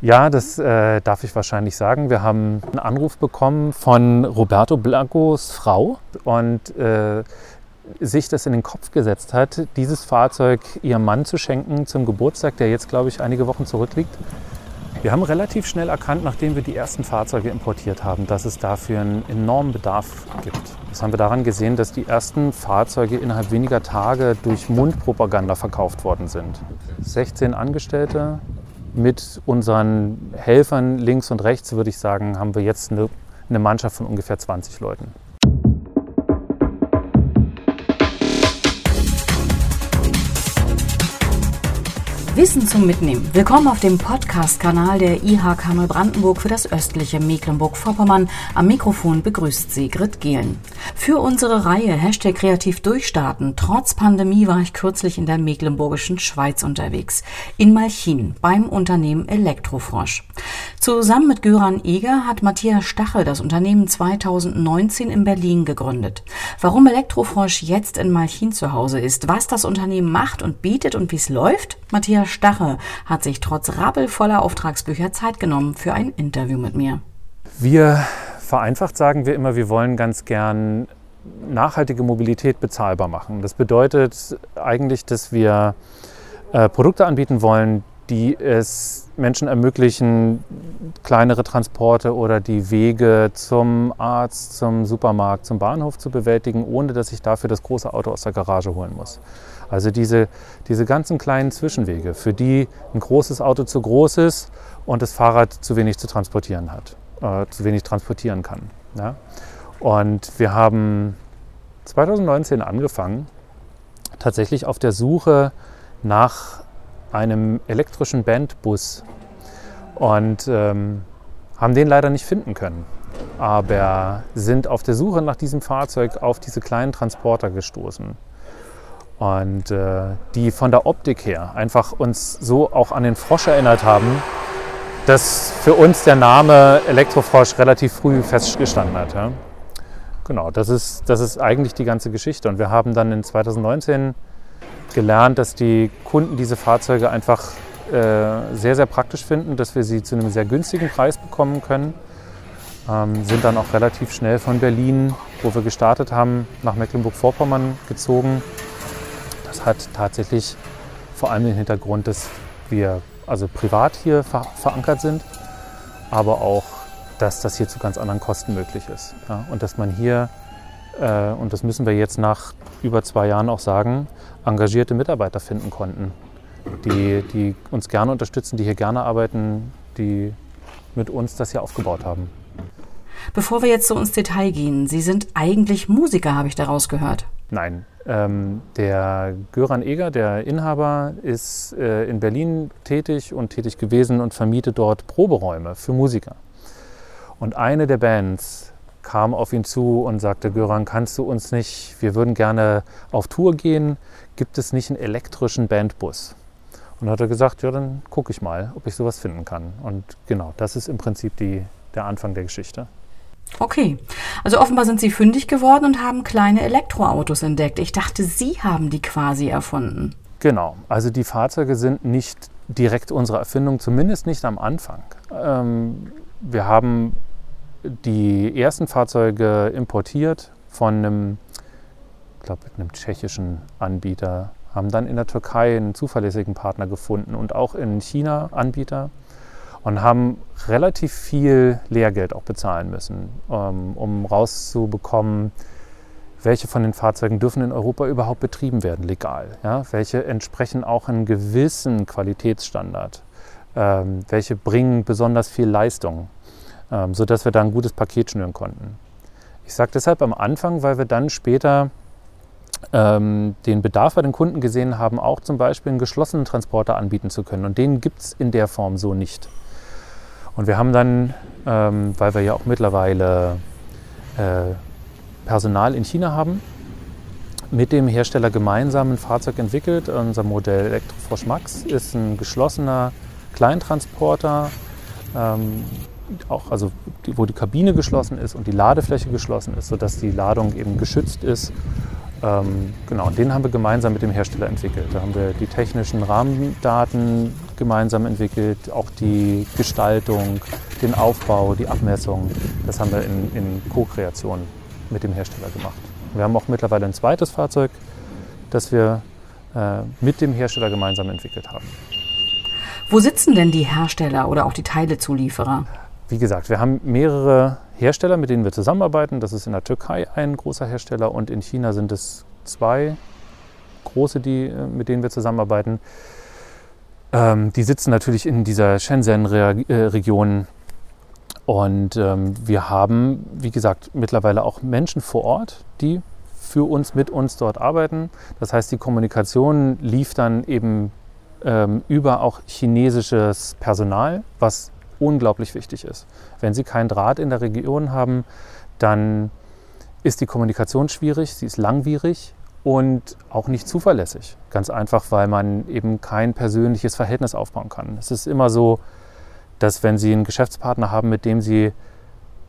Ja, das äh, darf ich wahrscheinlich sagen. Wir haben einen Anruf bekommen von Roberto Blancos Frau und äh, sich das in den Kopf gesetzt hat, dieses Fahrzeug ihrem Mann zu schenken zum Geburtstag, der jetzt, glaube ich, einige Wochen zurückliegt. Wir haben relativ schnell erkannt, nachdem wir die ersten Fahrzeuge importiert haben, dass es dafür einen enormen Bedarf gibt. Das haben wir daran gesehen, dass die ersten Fahrzeuge innerhalb weniger Tage durch Mundpropaganda verkauft worden sind. 16 Angestellte mit unseren Helfern links und rechts, würde ich sagen, haben wir jetzt eine, eine Mannschaft von ungefähr 20 Leuten. Wissen zum Mitnehmen. Willkommen auf dem Podcast-Kanal der IHK Neubrandenburg für das östliche Mecklenburg-Vorpommern. Am Mikrofon begrüßt Sigrid Gehlen. Für unsere Reihe Hashtag kreativ durchstarten. Trotz Pandemie war ich kürzlich in der mecklenburgischen Schweiz unterwegs. In Malchin beim Unternehmen Elektrofrosch. Zusammen mit Göran Eger hat Matthias Stachel das Unternehmen 2019 in Berlin gegründet. Warum Elektrofrosch jetzt in Malchin zu Hause ist, was das Unternehmen macht und bietet und wie es läuft, Matthias Stache hat sich trotz rappelvoller Auftragsbücher Zeit genommen für ein Interview mit mir. Wir vereinfacht sagen wir immer, wir wollen ganz gern nachhaltige Mobilität bezahlbar machen. Das bedeutet eigentlich, dass wir äh, Produkte anbieten wollen, die es Menschen ermöglichen, kleinere Transporte oder die Wege zum Arzt, zum Supermarkt, zum Bahnhof zu bewältigen, ohne dass ich dafür das große Auto aus der Garage holen muss. Also diese, diese ganzen kleinen Zwischenwege, für die ein großes Auto zu groß ist und das Fahrrad zu wenig zu transportieren hat, äh, zu wenig transportieren kann. Ja? Und wir haben 2019 angefangen, tatsächlich auf der Suche nach einem elektrischen Bandbus und ähm, haben den leider nicht finden können. Aber sind auf der Suche nach diesem Fahrzeug auf diese kleinen Transporter gestoßen und äh, die von der Optik her einfach uns so auch an den Frosch erinnert haben, dass für uns der Name Elektrofrosch relativ früh festgestanden hat. Ja? Genau, das ist, das ist eigentlich die ganze Geschichte. Und wir haben dann in 2019 gelernt, dass die Kunden diese Fahrzeuge einfach äh, sehr, sehr praktisch finden, dass wir sie zu einem sehr günstigen Preis bekommen können. Ähm, sind dann auch relativ schnell von Berlin, wo wir gestartet haben, nach Mecklenburg-Vorpommern gezogen das hat tatsächlich vor allem den Hintergrund, dass wir also privat hier ver verankert sind, aber auch, dass das hier zu ganz anderen Kosten möglich ist. Ja? Und dass man hier, äh, und das müssen wir jetzt nach über zwei Jahren auch sagen, engagierte Mitarbeiter finden konnten, die, die uns gerne unterstützen, die hier gerne arbeiten, die mit uns das hier aufgebaut haben. Bevor wir jetzt so ins Detail gehen, Sie sind eigentlich Musiker, habe ich daraus gehört. Nein, ähm, der Göran Eger, der Inhaber, ist äh, in Berlin tätig und tätig gewesen und vermietet dort Proberäume für Musiker. Und eine der Bands kam auf ihn zu und sagte, Göran, kannst du uns nicht, wir würden gerne auf Tour gehen, gibt es nicht einen elektrischen Bandbus? Und dann hat er gesagt, ja, dann gucke ich mal, ob ich sowas finden kann. Und genau, das ist im Prinzip die, der Anfang der Geschichte. Okay, also offenbar sind Sie fündig geworden und haben kleine Elektroautos entdeckt. Ich dachte, Sie haben die quasi erfunden. Genau, also die Fahrzeuge sind nicht direkt unsere Erfindung, zumindest nicht am Anfang. Ähm, wir haben die ersten Fahrzeuge importiert von einem, ich glaube, einem tschechischen Anbieter, haben dann in der Türkei einen zuverlässigen Partner gefunden und auch in China Anbieter und haben relativ viel Lehrgeld auch bezahlen müssen, ähm, um rauszubekommen, welche von den Fahrzeugen dürfen in Europa überhaupt betrieben werden, legal. Ja? Welche entsprechen auch einem gewissen Qualitätsstandard. Ähm, welche bringen besonders viel Leistung, ähm, sodass wir da ein gutes Paket schnüren konnten. Ich sage deshalb am Anfang, weil wir dann später ähm, den Bedarf bei den Kunden gesehen haben, auch zum Beispiel einen geschlossenen Transporter anbieten zu können. Und den gibt es in der Form so nicht. Und wir haben dann, ähm, weil wir ja auch mittlerweile äh, Personal in China haben, mit dem Hersteller gemeinsam ein Fahrzeug entwickelt. Unser Modell Elektrofrosch Max ist ein geschlossener Kleintransporter, ähm, auch, also wo die Kabine geschlossen ist und die Ladefläche geschlossen ist, sodass die Ladung eben geschützt ist. Ähm, genau, den haben wir gemeinsam mit dem Hersteller entwickelt. Da haben wir die technischen Rahmendaten gemeinsam entwickelt, auch die Gestaltung, den Aufbau, die Abmessung. Das haben wir in, in Co-Kreation mit dem Hersteller gemacht. Wir haben auch mittlerweile ein zweites Fahrzeug, das wir äh, mit dem Hersteller gemeinsam entwickelt haben. Wo sitzen denn die Hersteller oder auch die Teilezulieferer? Wie gesagt, wir haben mehrere Hersteller, mit denen wir zusammenarbeiten. Das ist in der Türkei ein großer Hersteller und in China sind es zwei große, die, äh, mit denen wir zusammenarbeiten. Ähm, die sitzen natürlich in dieser Shenzhen-Region. Und ähm, wir haben, wie gesagt, mittlerweile auch Menschen vor Ort, die für uns, mit uns dort arbeiten. Das heißt, die Kommunikation lief dann eben ähm, über auch chinesisches Personal, was unglaublich wichtig ist. Wenn Sie keinen Draht in der Region haben, dann ist die Kommunikation schwierig, sie ist langwierig und auch nicht zuverlässig. Ganz einfach, weil man eben kein persönliches Verhältnis aufbauen kann. Es ist immer so, dass wenn Sie einen Geschäftspartner haben, mit dem Sie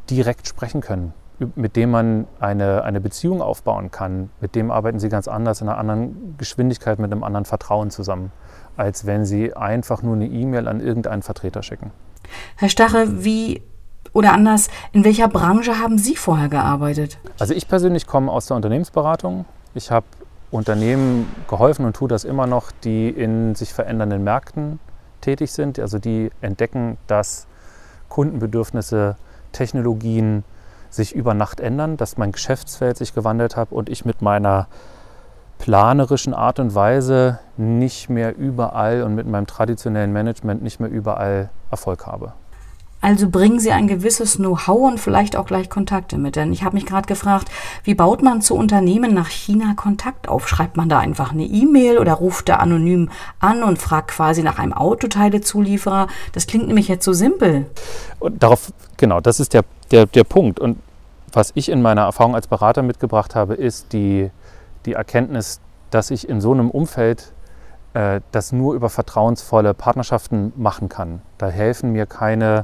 direkt sprechen können, mit dem man eine, eine Beziehung aufbauen kann, mit dem arbeiten Sie ganz anders, in einer anderen Geschwindigkeit, mit einem anderen Vertrauen zusammen, als wenn Sie einfach nur eine E-Mail an irgendeinen Vertreter schicken. Herr Stache, wie oder anders, in welcher Branche haben Sie vorher gearbeitet? Also ich persönlich komme aus der Unternehmensberatung. Ich habe Unternehmen geholfen und tue das immer noch, die in sich verändernden Märkten tätig sind. Also die entdecken, dass Kundenbedürfnisse, Technologien sich über Nacht ändern, dass mein Geschäftsfeld sich gewandelt hat und ich mit meiner planerischen Art und Weise nicht mehr überall und mit meinem traditionellen Management nicht mehr überall Erfolg habe. Also bringen Sie ein gewisses Know-how und vielleicht auch gleich Kontakte mit. Denn ich habe mich gerade gefragt, wie baut man zu Unternehmen nach China Kontakt auf? Schreibt man da einfach eine E-Mail oder ruft da anonym an und fragt quasi nach einem Autoteilezulieferer? Das klingt nämlich jetzt so simpel. Und darauf, genau, das ist der, der, der Punkt. Und was ich in meiner Erfahrung als Berater mitgebracht habe, ist die, die Erkenntnis, dass ich in so einem Umfeld äh, das nur über vertrauensvolle Partnerschaften machen kann. Da helfen mir keine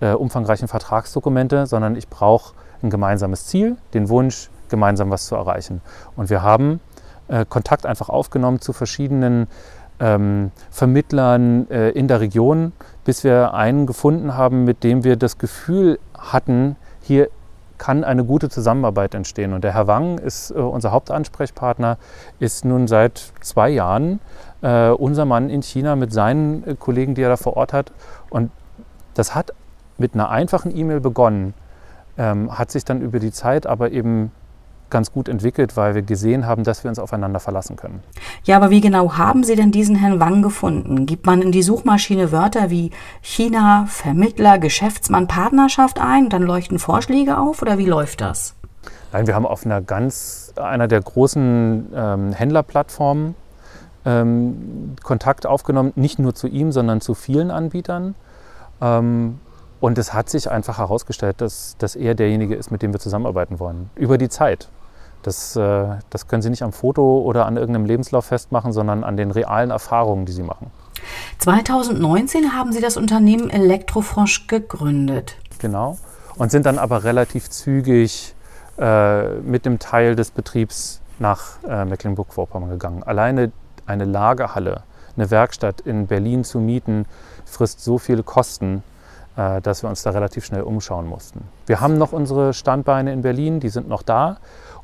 äh, umfangreichen Vertragsdokumente, sondern ich brauche ein gemeinsames Ziel, den Wunsch, gemeinsam was zu erreichen. Und wir haben äh, Kontakt einfach aufgenommen zu verschiedenen ähm, Vermittlern äh, in der Region, bis wir einen gefunden haben, mit dem wir das Gefühl hatten, hier kann eine gute Zusammenarbeit entstehen. Und der Herr Wang ist äh, unser Hauptansprechpartner, ist nun seit zwei Jahren äh, unser Mann in China mit seinen äh, Kollegen, die er da vor Ort hat. Und das hat mit einer einfachen E-Mail begonnen, ähm, hat sich dann über die Zeit aber eben ganz gut entwickelt, weil wir gesehen haben, dass wir uns aufeinander verlassen können. Ja, aber wie genau haben Sie denn diesen Herrn Wang gefunden? Gibt man in die Suchmaschine Wörter wie China, Vermittler, Geschäftsmann, Partnerschaft ein, dann leuchten Vorschläge auf oder wie läuft das? Nein, wir haben auf einer ganz einer der großen ähm, Händlerplattformen ähm, Kontakt aufgenommen, nicht nur zu ihm, sondern zu vielen Anbietern. Ähm, und es hat sich einfach herausgestellt, dass, dass er derjenige ist, mit dem wir zusammenarbeiten wollen. Über die Zeit. Das, äh, das können Sie nicht am Foto oder an irgendeinem Lebenslauf festmachen, sondern an den realen Erfahrungen, die Sie machen. 2019 haben Sie das Unternehmen Elektrofrosch gegründet. Genau. Und sind dann aber relativ zügig äh, mit dem Teil des Betriebs nach äh, Mecklenburg-Vorpommern gegangen. Alleine eine Lagerhalle, eine Werkstatt in Berlin zu mieten, frisst so viele Kosten, äh, dass wir uns da relativ schnell umschauen mussten. Wir haben noch unsere Standbeine in Berlin, die sind noch da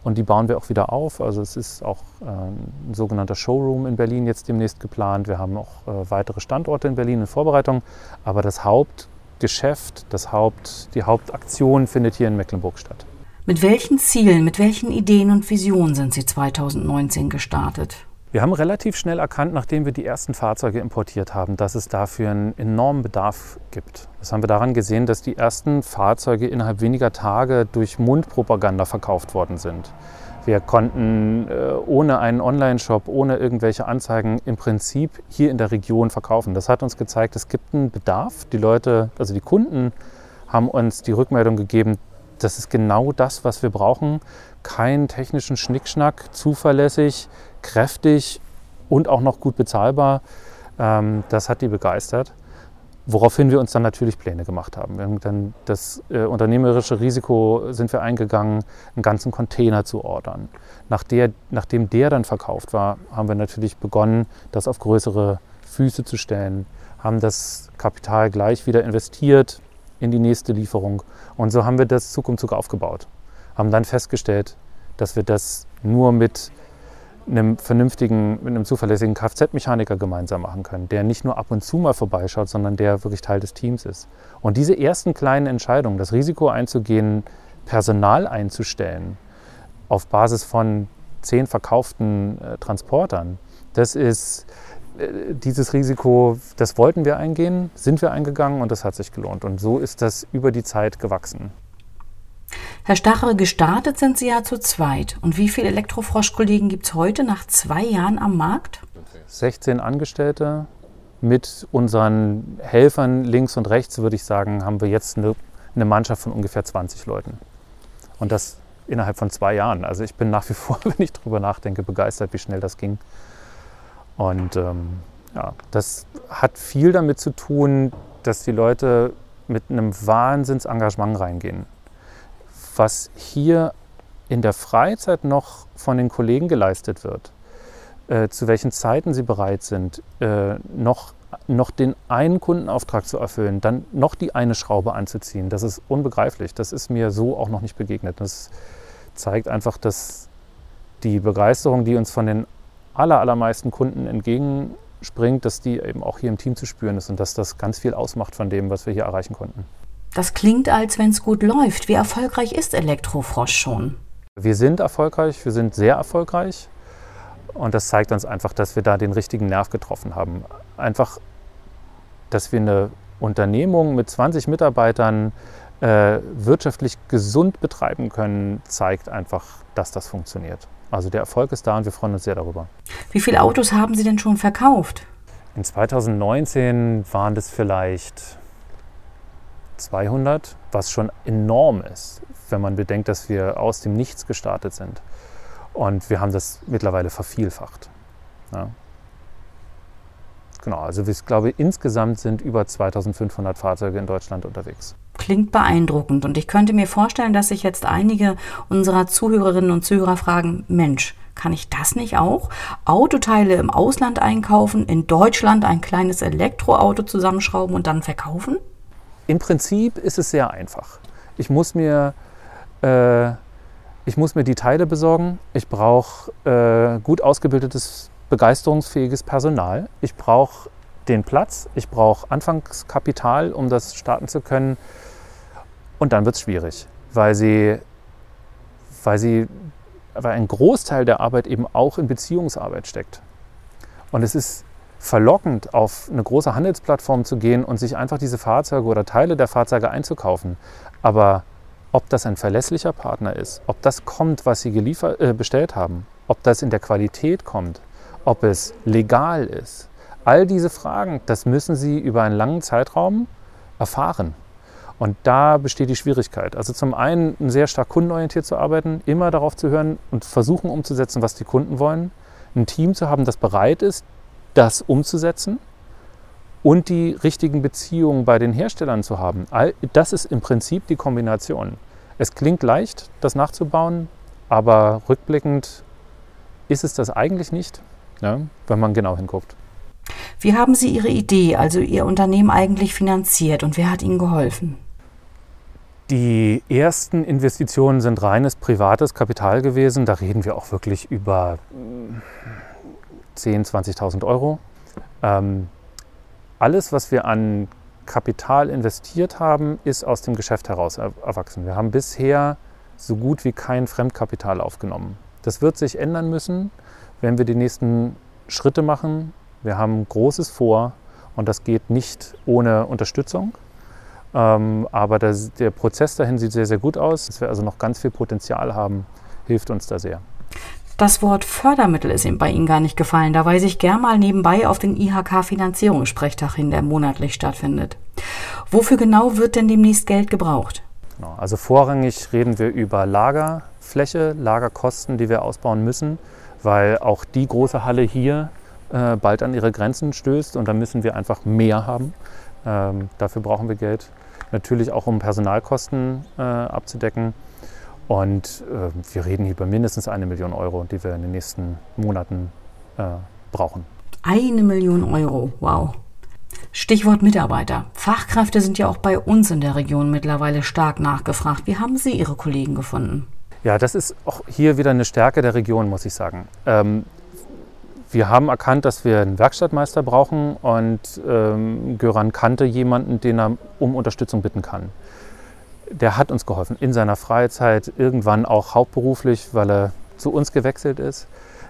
und die bauen wir auch wieder auf. Also es ist auch äh, ein sogenannter Showroom in Berlin jetzt demnächst geplant. Wir haben auch äh, weitere Standorte in Berlin in Vorbereitung, aber das Hauptgeschäft, das Haupt, die Hauptaktion findet hier in Mecklenburg statt. Mit welchen Zielen, mit welchen Ideen und Visionen sind Sie 2019 gestartet? Wir haben relativ schnell erkannt, nachdem wir die ersten Fahrzeuge importiert haben, dass es dafür einen enormen Bedarf gibt. Das haben wir daran gesehen, dass die ersten Fahrzeuge innerhalb weniger Tage durch Mundpropaganda verkauft worden sind. Wir konnten äh, ohne einen Online-Shop, ohne irgendwelche Anzeigen im Prinzip hier in der Region verkaufen. Das hat uns gezeigt, es gibt einen Bedarf. Die Leute, also die Kunden haben uns die Rückmeldung gegeben, das ist genau das, was wir brauchen. Keinen technischen Schnickschnack, zuverlässig, kräftig und auch noch gut bezahlbar. Ähm, das hat die begeistert. Woraufhin wir uns dann natürlich Pläne gemacht haben. Wir haben dann das äh, unternehmerische Risiko sind wir eingegangen, einen ganzen Container zu ordern. Nach der, nachdem der dann verkauft war, haben wir natürlich begonnen, das auf größere Füße zu stellen, haben das Kapital gleich wieder investiert in die nächste Lieferung. Und so haben wir das Zug um Zug aufgebaut. Haben dann festgestellt, dass wir das nur mit einem vernünftigen, mit einem zuverlässigen Kfz-Mechaniker gemeinsam machen können, der nicht nur ab und zu mal vorbeischaut, sondern der wirklich Teil des Teams ist. Und diese ersten kleinen Entscheidungen, das Risiko einzugehen, Personal einzustellen auf Basis von zehn verkauften äh, Transportern, das ist äh, dieses Risiko, das wollten wir eingehen, sind wir eingegangen und das hat sich gelohnt. Und so ist das über die Zeit gewachsen. Herr Stachere, gestartet sind Sie ja zu zweit. Und wie viele Elektrofrosch-Kollegen gibt es heute nach zwei Jahren am Markt? 16 Angestellte. Mit unseren Helfern links und rechts, würde ich sagen, haben wir jetzt eine, eine Mannschaft von ungefähr 20 Leuten. Und das innerhalb von zwei Jahren. Also ich bin nach wie vor, wenn ich darüber nachdenke, begeistert, wie schnell das ging. Und ähm, ja, das hat viel damit zu tun, dass die Leute mit einem Wahnsinnsengagement reingehen. Was hier in der Freizeit noch von den Kollegen geleistet wird, äh, zu welchen Zeiten sie bereit sind, äh, noch, noch den einen Kundenauftrag zu erfüllen, dann noch die eine Schraube anzuziehen, das ist unbegreiflich. Das ist mir so auch noch nicht begegnet. Das zeigt einfach, dass die Begeisterung, die uns von den aller, allermeisten Kunden entgegenspringt, dass die eben auch hier im Team zu spüren ist und dass das ganz viel ausmacht von dem, was wir hier erreichen konnten. Das klingt, als wenn es gut läuft. Wie erfolgreich ist Elektrofrosch schon? Wir sind erfolgreich, wir sind sehr erfolgreich. Und das zeigt uns einfach, dass wir da den richtigen Nerv getroffen haben. Einfach, dass wir eine Unternehmung mit 20 Mitarbeitern äh, wirtschaftlich gesund betreiben können, zeigt einfach, dass das funktioniert. Also der Erfolg ist da und wir freuen uns sehr darüber. Wie viele Autos haben Sie denn schon verkauft? In 2019 waren das vielleicht 200, was schon enorm ist, wenn man bedenkt, dass wir aus dem Nichts gestartet sind. Und wir haben das mittlerweile vervielfacht. Ja. Genau, also ich glaube, insgesamt sind über 2500 Fahrzeuge in Deutschland unterwegs. Klingt beeindruckend und ich könnte mir vorstellen, dass sich jetzt einige unserer Zuhörerinnen und Zuhörer fragen, Mensch, kann ich das nicht auch? Autoteile im Ausland einkaufen, in Deutschland ein kleines Elektroauto zusammenschrauben und dann verkaufen? Im Prinzip ist es sehr einfach. Ich muss mir, äh, ich muss mir die Teile besorgen. Ich brauche äh, gut ausgebildetes begeisterungsfähiges Personal. Ich brauche den Platz, ich brauche Anfangskapital, um das starten zu können. Und dann wird es schwierig, weil sie, weil sie, weil ein Großteil der Arbeit eben auch in Beziehungsarbeit steckt. Und es ist verlockend, auf eine große Handelsplattform zu gehen und sich einfach diese Fahrzeuge oder Teile der Fahrzeuge einzukaufen. Aber ob das ein verlässlicher Partner ist, ob das kommt, was sie geliefert, äh, bestellt haben, ob das in der Qualität kommt, ob es legal ist. All diese Fragen, das müssen Sie über einen langen Zeitraum erfahren. Und da besteht die Schwierigkeit. Also zum einen sehr stark kundenorientiert zu arbeiten, immer darauf zu hören und versuchen umzusetzen, was die Kunden wollen. Ein Team zu haben, das bereit ist, das umzusetzen und die richtigen Beziehungen bei den Herstellern zu haben. Das ist im Prinzip die Kombination. Es klingt leicht, das nachzubauen, aber rückblickend ist es das eigentlich nicht ne, wenn man genau hinguckt. Wie haben Sie Ihre Idee, also Ihr Unternehmen eigentlich finanziert und wer hat Ihnen geholfen? Die ersten Investitionen sind reines privates Kapital gewesen. Da reden wir auch wirklich über 10.000, 20.000 Euro. Ähm, alles, was wir an Kapital investiert haben, ist aus dem Geschäft heraus erwachsen. Wir haben bisher so gut wie kein Fremdkapital aufgenommen. Das wird sich ändern müssen wenn wir die nächsten Schritte machen. Wir haben Großes vor und das geht nicht ohne Unterstützung. Ähm, aber das, der Prozess dahin sieht sehr, sehr gut aus. Dass wir also noch ganz viel Potenzial haben, hilft uns da sehr. Das Wort Fördermittel ist bei Ihnen gar nicht gefallen. Da weise ich gern mal nebenbei auf den IHK-Finanzierungssprechtag hin, der monatlich stattfindet. Wofür genau wird denn demnächst Geld gebraucht? Genau, also vorrangig reden wir über Lagerfläche, Lagerkosten, die wir ausbauen müssen weil auch die große Halle hier äh, bald an ihre Grenzen stößt und da müssen wir einfach mehr haben. Ähm, dafür brauchen wir Geld. Natürlich auch, um Personalkosten äh, abzudecken. Und äh, wir reden hier über mindestens eine Million Euro, die wir in den nächsten Monaten äh, brauchen. Eine Million Euro, wow. Stichwort Mitarbeiter. Fachkräfte sind ja auch bei uns in der Region mittlerweile stark nachgefragt. Wie haben Sie Ihre Kollegen gefunden? Ja, das ist auch hier wieder eine Stärke der Region, muss ich sagen. Ähm, wir haben erkannt, dass wir einen Werkstattmeister brauchen und ähm, Göran kannte jemanden, den er um Unterstützung bitten kann. Der hat uns geholfen in seiner Freizeit, irgendwann auch hauptberuflich, weil er zu uns gewechselt ist.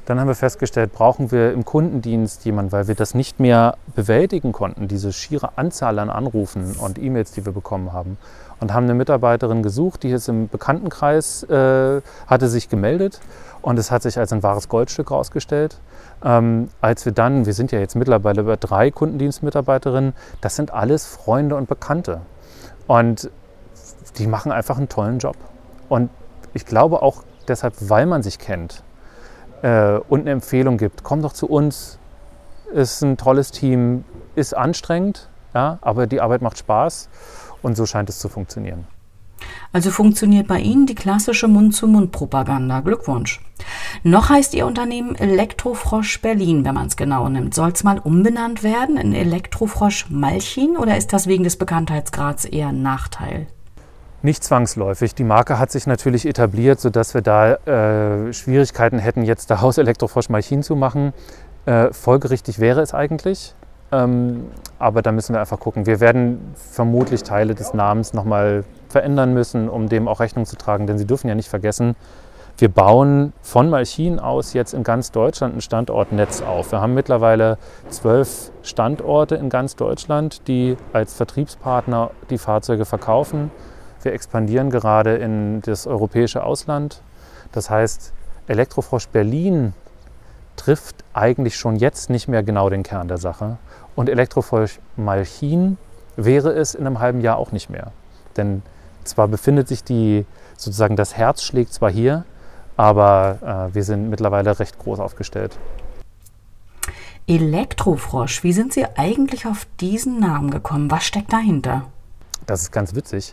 Dann haben wir festgestellt, brauchen wir im Kundendienst jemanden, weil wir das nicht mehr bewältigen konnten, diese schiere Anzahl an Anrufen und E-Mails, die wir bekommen haben. Und haben eine Mitarbeiterin gesucht, die jetzt im Bekanntenkreis äh, hatte sich gemeldet und es hat sich als ein wahres Goldstück herausgestellt. Ähm, als wir dann, wir sind ja jetzt mittlerweile über drei Kundendienstmitarbeiterinnen, das sind alles Freunde und Bekannte. Und die machen einfach einen tollen Job. Und ich glaube auch deshalb, weil man sich kennt, äh, und eine Empfehlung gibt, komm doch zu uns, ist ein tolles Team, ist anstrengend, ja, aber die Arbeit macht Spaß und so scheint es zu funktionieren. Also funktioniert bei Ihnen die klassische Mund-zu-Mund-Propaganda. Glückwunsch. Noch heißt Ihr Unternehmen Elektrofrosch Berlin, wenn man es genau nimmt. Soll es mal umbenannt werden in Elektrofrosch Malchin oder ist das wegen des Bekanntheitsgrads eher ein Nachteil? Nicht zwangsläufig. Die Marke hat sich natürlich etabliert, sodass wir da äh, Schwierigkeiten hätten, jetzt daraus Elektrofrosch Malchin zu machen. Äh, folgerichtig wäre es eigentlich. Ähm, aber da müssen wir einfach gucken. Wir werden vermutlich Teile des Namens nochmal verändern müssen, um dem auch Rechnung zu tragen. Denn Sie dürfen ja nicht vergessen, wir bauen von Malchin aus jetzt in ganz Deutschland ein Standortnetz auf. Wir haben mittlerweile zwölf Standorte in ganz Deutschland, die als Vertriebspartner die Fahrzeuge verkaufen. Wir expandieren gerade in das europäische Ausland. Das heißt, Elektrofrosch Berlin trifft eigentlich schon jetzt nicht mehr genau den Kern der Sache. Und Elektrofrosch Malchin wäre es in einem halben Jahr auch nicht mehr. Denn zwar befindet sich die, sozusagen das Herz schlägt zwar hier, aber äh, wir sind mittlerweile recht groß aufgestellt. Elektrofrosch, wie sind Sie eigentlich auf diesen Namen gekommen? Was steckt dahinter? Das ist ganz witzig.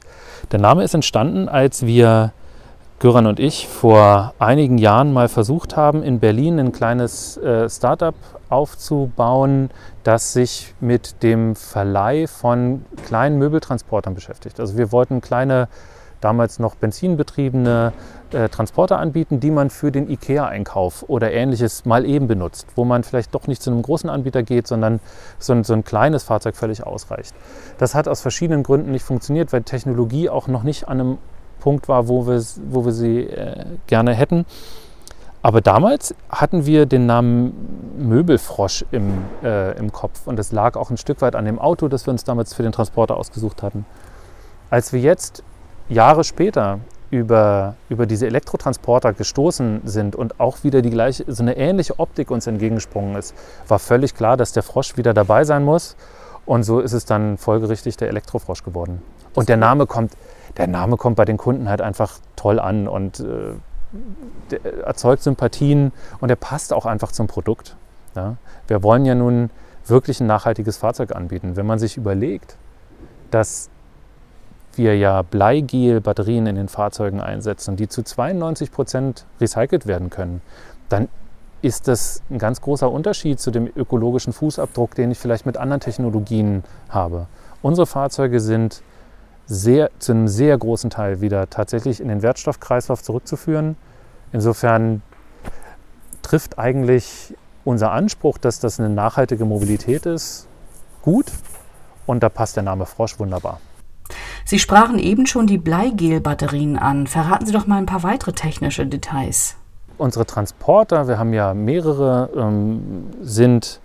Der Name ist entstanden, als wir, Göran und ich, vor einigen Jahren mal versucht haben, in Berlin ein kleines äh, Startup aufzubauen, das sich mit dem Verleih von kleinen Möbeltransportern beschäftigt. Also wir wollten kleine damals noch benzinbetriebene äh, Transporter anbieten, die man für den IKEA-Einkauf oder ähnliches mal eben benutzt, wo man vielleicht doch nicht zu einem großen Anbieter geht, sondern so ein, so ein kleines Fahrzeug völlig ausreicht. Das hat aus verschiedenen Gründen nicht funktioniert, weil Technologie auch noch nicht an einem Punkt war, wo wir, wo wir sie äh, gerne hätten. Aber damals hatten wir den Namen Möbelfrosch im, äh, im Kopf und es lag auch ein Stück weit an dem Auto, das wir uns damals für den Transporter ausgesucht hatten. Als wir jetzt Jahre später über, über diese Elektrotransporter gestoßen sind und auch wieder die gleiche, so eine ähnliche Optik uns entgegengesprungen ist, war völlig klar, dass der Frosch wieder dabei sein muss. Und so ist es dann folgerichtig der Elektrofrosch geworden. Und der Name kommt, der Name kommt bei den Kunden halt einfach toll an und äh, erzeugt Sympathien und er passt auch einfach zum Produkt. Ja? Wir wollen ja nun wirklich ein nachhaltiges Fahrzeug anbieten. Wenn man sich überlegt, dass wir ja Bleigel-Batterien in den Fahrzeugen einsetzen, die zu 92 Prozent recycelt werden können, dann ist das ein ganz großer Unterschied zu dem ökologischen Fußabdruck, den ich vielleicht mit anderen Technologien habe. Unsere Fahrzeuge sind sehr, zu einem sehr großen Teil wieder tatsächlich in den Wertstoffkreislauf zurückzuführen. Insofern trifft eigentlich unser Anspruch, dass das eine nachhaltige Mobilität ist, gut. Und da passt der Name Frosch wunderbar. Sie sprachen eben schon die Bleigel-Batterien an. Verraten Sie doch mal ein paar weitere technische Details. Unsere Transporter, wir haben ja mehrere, ähm, sind,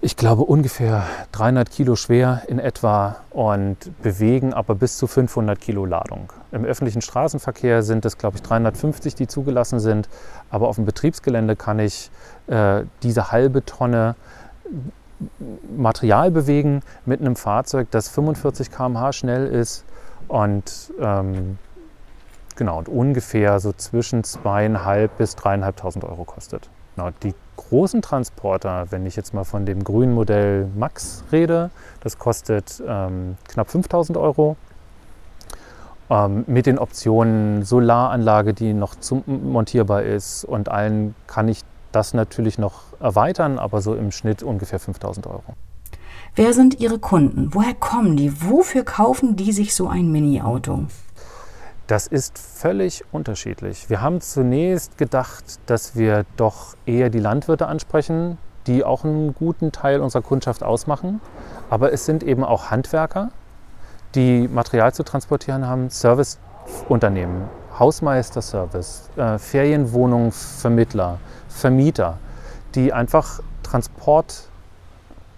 ich glaube, ungefähr 300 Kilo schwer in etwa und bewegen aber bis zu 500 Kilo Ladung. Im öffentlichen Straßenverkehr sind es, glaube ich, 350, die zugelassen sind. Aber auf dem Betriebsgelände kann ich äh, diese halbe Tonne Material bewegen mit einem Fahrzeug, das 45 km/h schnell ist und ähm, genau und ungefähr so zwischen zweieinhalb bis dreieinhalbtausend Euro kostet. Genau, die großen Transporter, wenn ich jetzt mal von dem grünen Modell Max rede, das kostet ähm, knapp 5000 Euro. Ähm, mit den Optionen Solaranlage, die noch montierbar ist und allen kann ich das natürlich noch erweitern, aber so im Schnitt ungefähr 5000 Euro. Wer sind Ihre Kunden? Woher kommen die? Wofür kaufen die sich so ein Mini-Auto? Das ist völlig unterschiedlich. Wir haben zunächst gedacht, dass wir doch eher die Landwirte ansprechen, die auch einen guten Teil unserer Kundschaft ausmachen. Aber es sind eben auch Handwerker, die Material zu transportieren haben, Serviceunternehmen, Hausmeisterservice, äh, Ferienwohnungsvermittler, Vermieter, die einfach Transport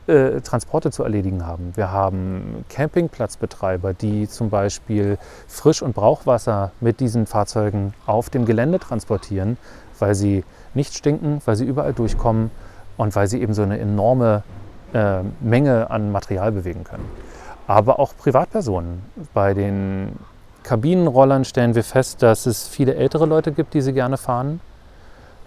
äh, Transporte zu erledigen haben. Wir haben Campingplatzbetreiber, die zum Beispiel Frisch- und Brauchwasser mit diesen Fahrzeugen auf dem Gelände transportieren, weil sie nicht stinken, weil sie überall durchkommen und weil sie eben so eine enorme äh, Menge an Material bewegen können. Aber auch Privatpersonen. Bei den Kabinenrollern stellen wir fest, dass es viele ältere Leute gibt, die sie gerne fahren,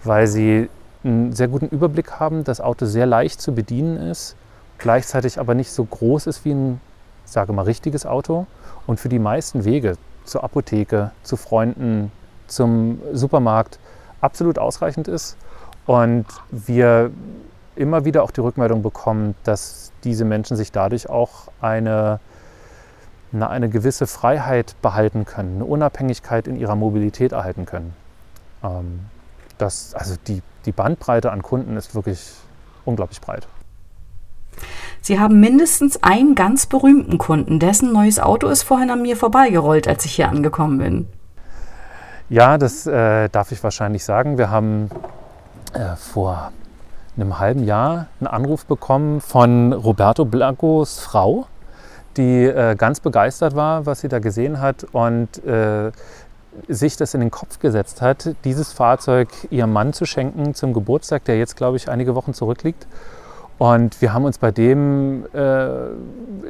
weil sie einen sehr guten Überblick haben, das Auto sehr leicht zu bedienen ist gleichzeitig aber nicht so groß ist wie ein, sage mal, richtiges Auto. Und für die meisten Wege zur Apotheke, zu Freunden, zum Supermarkt absolut ausreichend ist. Und wir immer wieder auch die Rückmeldung bekommen, dass diese Menschen sich dadurch auch eine, eine, gewisse Freiheit behalten können, eine Unabhängigkeit in ihrer Mobilität erhalten können. Ähm, das, also die, die Bandbreite an Kunden ist wirklich unglaublich breit. Sie haben mindestens einen ganz berühmten Kunden, dessen neues Auto ist vorhin an mir vorbeigerollt, als ich hier angekommen bin. Ja, das äh, darf ich wahrscheinlich sagen. Wir haben äh, vor einem halben Jahr einen Anruf bekommen von Roberto Blancos Frau, die äh, ganz begeistert war, was sie da gesehen hat und äh, sich das in den Kopf gesetzt hat, dieses Fahrzeug ihrem Mann zu schenken zum Geburtstag, der jetzt, glaube ich, einige Wochen zurückliegt. Und wir haben uns bei dem äh,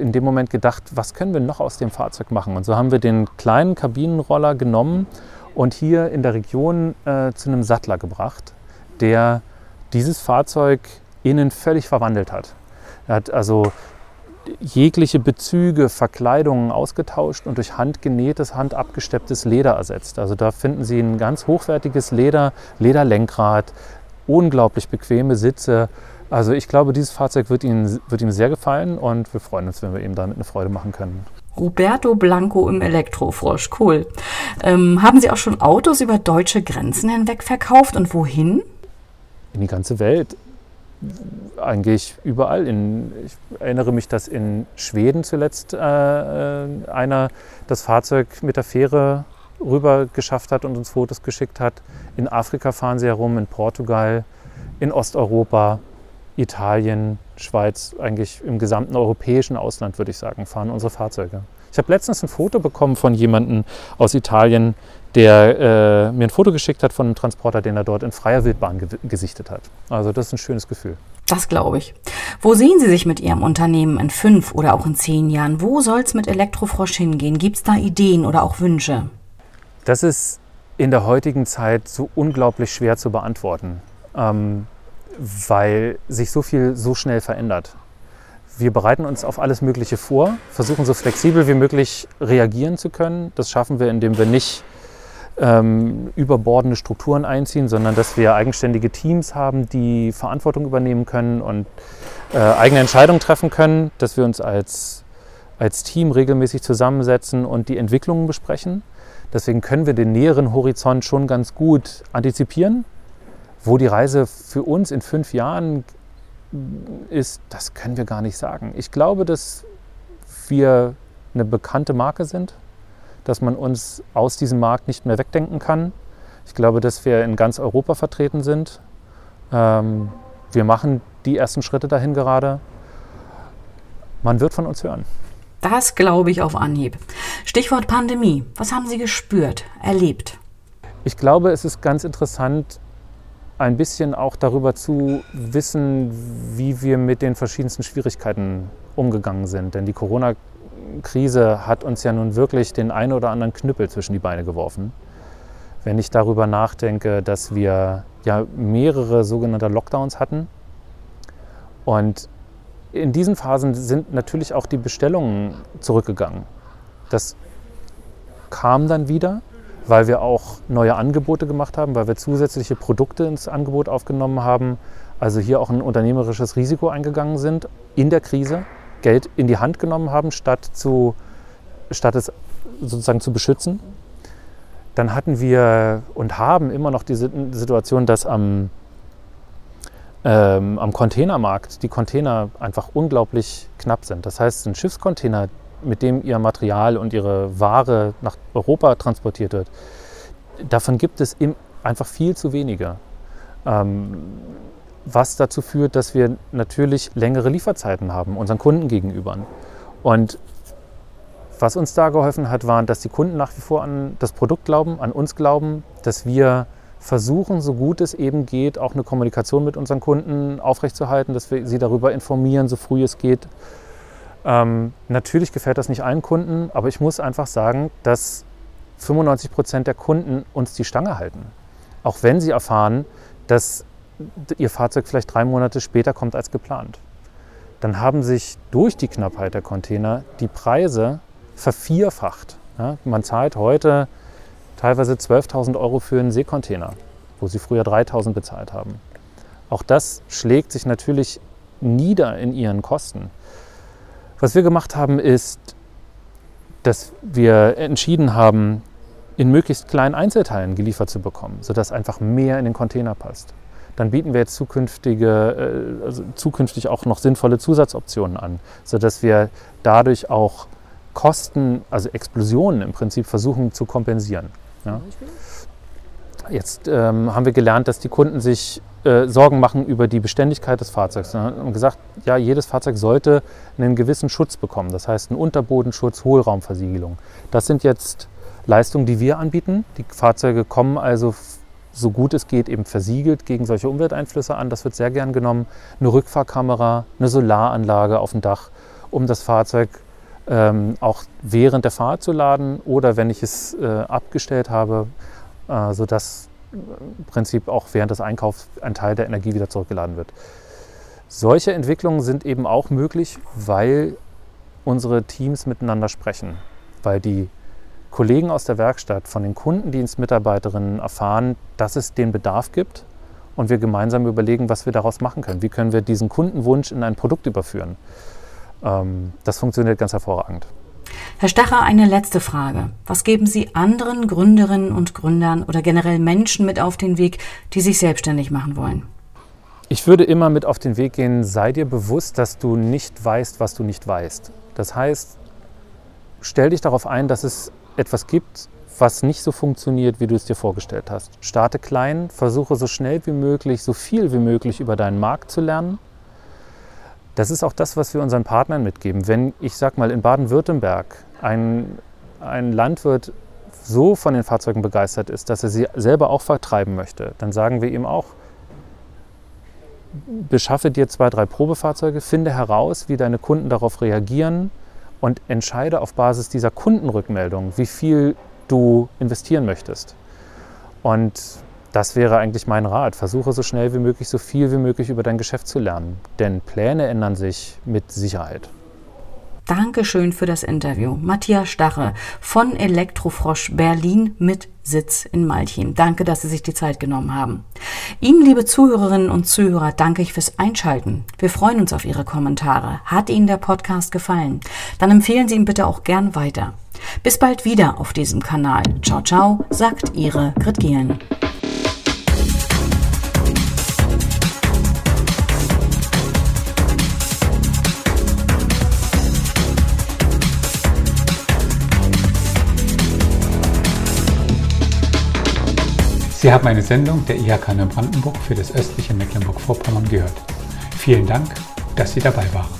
in dem Moment gedacht, was können wir noch aus dem Fahrzeug machen? Und so haben wir den kleinen Kabinenroller genommen und hier in der Region äh, zu einem Sattler gebracht, der dieses Fahrzeug innen völlig verwandelt hat. Er hat also jegliche Bezüge, Verkleidungen ausgetauscht und durch handgenähtes, handabgestepptes Leder ersetzt. Also da finden Sie ein ganz hochwertiges Leder, Lederlenkrad, unglaublich bequeme Sitze also ich glaube, dieses Fahrzeug wird Ihnen, wird Ihnen sehr gefallen und wir freuen uns, wenn wir ihm damit eine Freude machen können. Roberto Blanco im Elektrofrosch, cool. Ähm, haben Sie auch schon Autos über deutsche Grenzen hinweg verkauft und wohin? In die ganze Welt. Eigentlich überall. In, ich erinnere mich, dass in Schweden zuletzt äh, äh einer das Fahrzeug mit der Fähre rüber geschafft hat und uns Fotos geschickt hat. In Afrika fahren sie herum, in Portugal, in Osteuropa. Italien, Schweiz, eigentlich im gesamten europäischen Ausland, würde ich sagen, fahren unsere Fahrzeuge. Ich habe letztens ein Foto bekommen von jemandem aus Italien, der äh, mir ein Foto geschickt hat von einem Transporter, den er dort in freier Wildbahn ge gesichtet hat. Also das ist ein schönes Gefühl. Das glaube ich. Wo sehen Sie sich mit Ihrem Unternehmen in fünf oder auch in zehn Jahren? Wo soll es mit Elektrofrosch hingehen? Gibt es da Ideen oder auch Wünsche? Das ist in der heutigen Zeit so unglaublich schwer zu beantworten. Ähm, weil sich so viel so schnell verändert. Wir bereiten uns auf alles Mögliche vor, versuchen so flexibel wie möglich reagieren zu können. Das schaffen wir, indem wir nicht ähm, überbordende Strukturen einziehen, sondern dass wir eigenständige Teams haben, die Verantwortung übernehmen können und äh, eigene Entscheidungen treffen können, dass wir uns als, als Team regelmäßig zusammensetzen und die Entwicklungen besprechen. Deswegen können wir den näheren Horizont schon ganz gut antizipieren wo die Reise für uns in fünf Jahren ist, das können wir gar nicht sagen. Ich glaube, dass wir eine bekannte Marke sind, dass man uns aus diesem Markt nicht mehr wegdenken kann. Ich glaube, dass wir in ganz Europa vertreten sind. Ähm, wir machen die ersten Schritte dahin gerade. Man wird von uns hören. Das glaube ich auf Anhieb. Stichwort Pandemie. Was haben Sie gespürt, erlebt? Ich glaube, es ist ganz interessant, ein bisschen auch darüber zu wissen, wie wir mit den verschiedensten Schwierigkeiten umgegangen sind. Denn die Corona-Krise hat uns ja nun wirklich den einen oder anderen Knüppel zwischen die Beine geworfen. Wenn ich darüber nachdenke, dass wir ja mehrere sogenannte Lockdowns hatten und in diesen Phasen sind natürlich auch die Bestellungen zurückgegangen. Das kam dann wieder, weil wir auch neue Angebote gemacht haben, weil wir zusätzliche Produkte ins Angebot aufgenommen haben, also hier auch ein unternehmerisches Risiko eingegangen sind in der Krise. Geld in die Hand genommen haben, statt, zu, statt es sozusagen zu beschützen. Dann hatten wir und haben immer noch die Situation, dass am, ähm, am Containermarkt die Container einfach unglaublich knapp sind. Das heißt, ein Schiffscontainer, mit dem ihr Material und ihre Ware nach Europa transportiert wird, davon gibt es im, einfach viel zu wenige. Ähm, was dazu führt, dass wir natürlich längere Lieferzeiten haben unseren Kunden gegenüber. Und was uns da geholfen hat, waren, dass die Kunden nach wie vor an das Produkt glauben, an uns glauben, dass wir versuchen, so gut es eben geht, auch eine Kommunikation mit unseren Kunden aufrechtzuerhalten, dass wir sie darüber informieren, so früh es geht. Ähm, natürlich gefällt das nicht allen Kunden, aber ich muss einfach sagen, dass 95 Prozent der Kunden uns die Stange halten. Auch wenn sie erfahren, dass ihr Fahrzeug vielleicht drei Monate später kommt als geplant. Dann haben sich durch die Knappheit der Container die Preise vervierfacht. Ja, man zahlt heute teilweise 12.000 Euro für einen Seekontainer, wo sie früher 3.000 bezahlt haben. Auch das schlägt sich natürlich nieder in ihren Kosten. Was wir gemacht haben, ist, dass wir entschieden haben, in möglichst kleinen Einzelteilen geliefert zu bekommen, sodass einfach mehr in den Container passt. Dann bieten wir jetzt zukünftige, äh, also zukünftig auch noch sinnvolle Zusatzoptionen an, sodass wir dadurch auch Kosten, also Explosionen im Prinzip versuchen zu kompensieren. Ja. Jetzt ähm, haben wir gelernt, dass die Kunden sich äh, Sorgen machen über die Beständigkeit des Fahrzeugs. Wir haben gesagt, ja, jedes Fahrzeug sollte einen gewissen Schutz bekommen. Das heißt, einen Unterbodenschutz, Hohlraumversiegelung. Das sind jetzt Leistungen, die wir anbieten. Die Fahrzeuge kommen also so gut es geht eben versiegelt gegen solche Umwelteinflüsse an. Das wird sehr gern genommen. Eine Rückfahrkamera, eine Solaranlage auf dem Dach, um das Fahrzeug ähm, auch während der Fahrt zu laden oder wenn ich es äh, abgestellt habe, äh, sodass im Prinzip auch während des Einkaufs ein Teil der Energie wieder zurückgeladen wird. Solche Entwicklungen sind eben auch möglich, weil unsere Teams miteinander sprechen, weil die Kollegen aus der Werkstatt von den Kundendienstmitarbeiterinnen erfahren, dass es den Bedarf gibt und wir gemeinsam überlegen, was wir daraus machen können. Wie können wir diesen Kundenwunsch in ein Produkt überführen? ähm, das funktioniert ganz hervorragend. Herr Stacher, eine letzte Frage. Was geben Sie anderen Gründerinnen und Gründern oder generell Menschen mit auf den Weg, die sich selbstständig machen wollen? Ich würde immer mit auf den Weg gehen, sei dir bewusst, dass du nicht weißt, was du nicht weißt. Das heißt, stell dich darauf ein, dass es etwas gibt, was nicht so funktioniert, wie du es dir vorgestellt hast. Starte klein, versuche so schnell wie möglich, so viel wie möglich über deinen Markt zu lernen das ist auch das, was wir unseren Partnern mitgeben. Wenn ich sag mal in Baden-Württemberg ein, ein Landwirt so von den Fahrzeugen begeistert ist, dass er sie selber auch vertreiben möchte, dann sagen wir ihm auch, beschaffe dir zwei, drei Probefahrzeuge, finde heraus, wie deine Kunden darauf reagieren und entscheide auf Basis dieser Kundenrückmeldung, wie viel du investieren möchtest. Und das wäre eigentlich mein Rat. Versuche so schnell wie möglich, so viel wie möglich über dein Geschäft zu lernen. Denn Pläne ändern sich mit Sicherheit. Dankeschön für das Interview. Matthias Stache von Elektrofrosch Berlin mit Sitz in Malchin. Danke, dass Sie sich die Zeit genommen haben. Ihnen, liebe Zuhörerinnen und Zuhörer, danke ich fürs Einschalten. Wir freuen uns auf Ihre Kommentare. Hat Ihnen der Podcast gefallen? Dann empfehlen Sie ihn bitte auch gern weiter. Bis bald wieder auf diesem Kanal. Ciao, ciao, sagt Ihre Grit Gehlen. Sie haben eine Sendung der IHK Neubrandenburg für das östliche Mecklenburg-Vorpommern gehört. Vielen Dank, dass Sie dabei waren.